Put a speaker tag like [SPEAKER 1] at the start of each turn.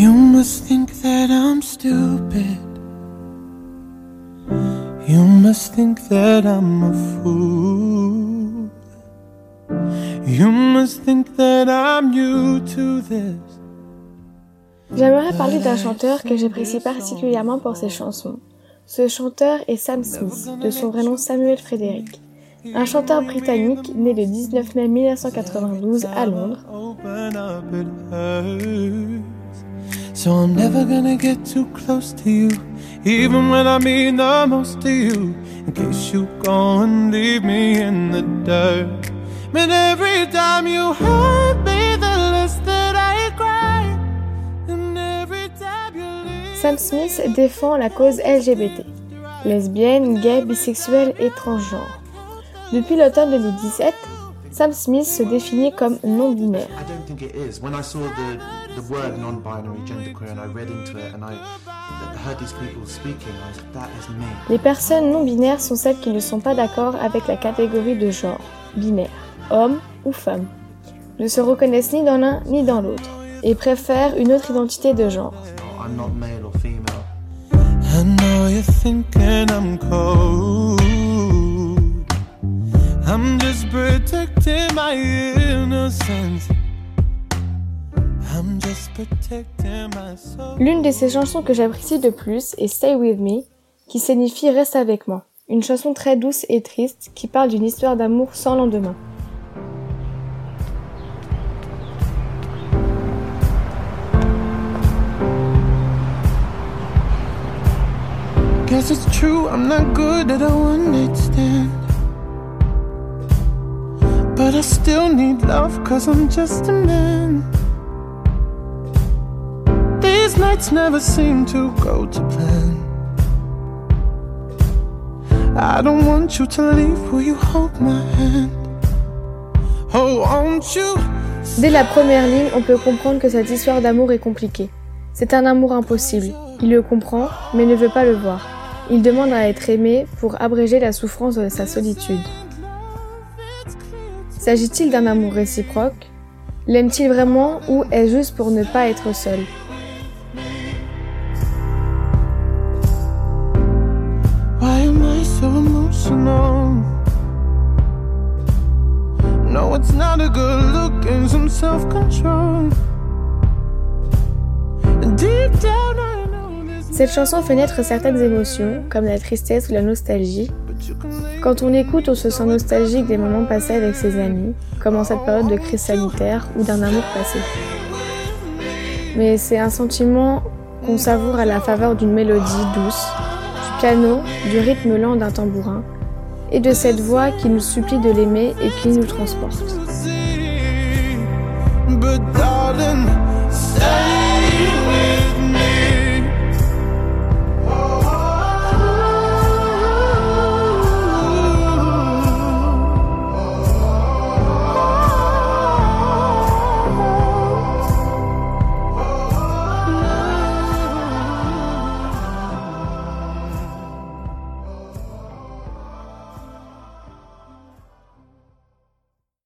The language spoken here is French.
[SPEAKER 1] You must think that I'm stupid. You must think that I'm a fool. You must think that I'm new to this.
[SPEAKER 2] J'aimerais parler d'un chanteur que j'apprécie particulièrement pour ses chansons. Ce chanteur est Sam Smith, de son vrai nom Samuel Frederick. Un chanteur britannique né le 19 mai 1992 à Londres.
[SPEAKER 1] So I'm never gonna get too close to you, even when I mean the most to you. In case you go and leave me in the dirt. But every time you hurt me, the less that I cry. And every time you leave.
[SPEAKER 2] Sam Smith défend la cause LGBT, lesbienne, gay, bisexuelle et transgenre. Depuis l'automne 2017, Sam Smith se définit comme non-binaire.
[SPEAKER 3] I don't think it is. When I saw the, the word non-binary, genderqueer, and I read into it, and I heard these people speaking, I was like, that is me.
[SPEAKER 2] Les personnes non-binaires sont celles qui ne sont pas d'accord avec la catégorie de genre, binaire, homme ou femme, ne se reconnaissent ni dans l'un ni dans l'autre, et préfèrent une autre identité de genre.
[SPEAKER 3] No, I'm not male or
[SPEAKER 1] protecting my innocence. I'm just protecting my soul.
[SPEAKER 2] L'une de ses chansons que j'apprécie le plus est Stay With Me, qui signifie Reste avec moi. Une chanson très douce et triste qui parle d'une histoire d'amour sans lendemain.
[SPEAKER 1] Guess it's true, I'm not good at a one night stand. But I still need love, cause I'm just a man. These nights never seem to go to plan. I don't want you to leave, will you hold my hand? Oh, won't you?
[SPEAKER 2] Dès la première ligne, on peut comprendre que cette histoire d'amour est compliquée. C'est un amour impossible. Il le comprend, mais ne veut pas le voir. Il demande à être aimé pour abréger la souffrance de sa solitude. S'agit-il d'un amour réciproque? L'aime-t-il vraiment ou est-ce juste pour ne pas être seul?
[SPEAKER 1] Why am I so emotional? No, it's not a good look and some self control. Deep down, I know this.
[SPEAKER 2] Cette chanson fait naître certaines émotions, comme la tristesse ou la nostalgie. Quand on l'écoute, on se sent nostalgique des moments passés avec ses amis, comme en cette période de crise sanitaire ou d'un amour passé. Mais c'est un sentiment qu'on savoure à la faveur d'une mélodie douce, du piano, du rythme lent d'un tambourin, et de cette voix qui nous supplie de l'aimer et qui nous transporte.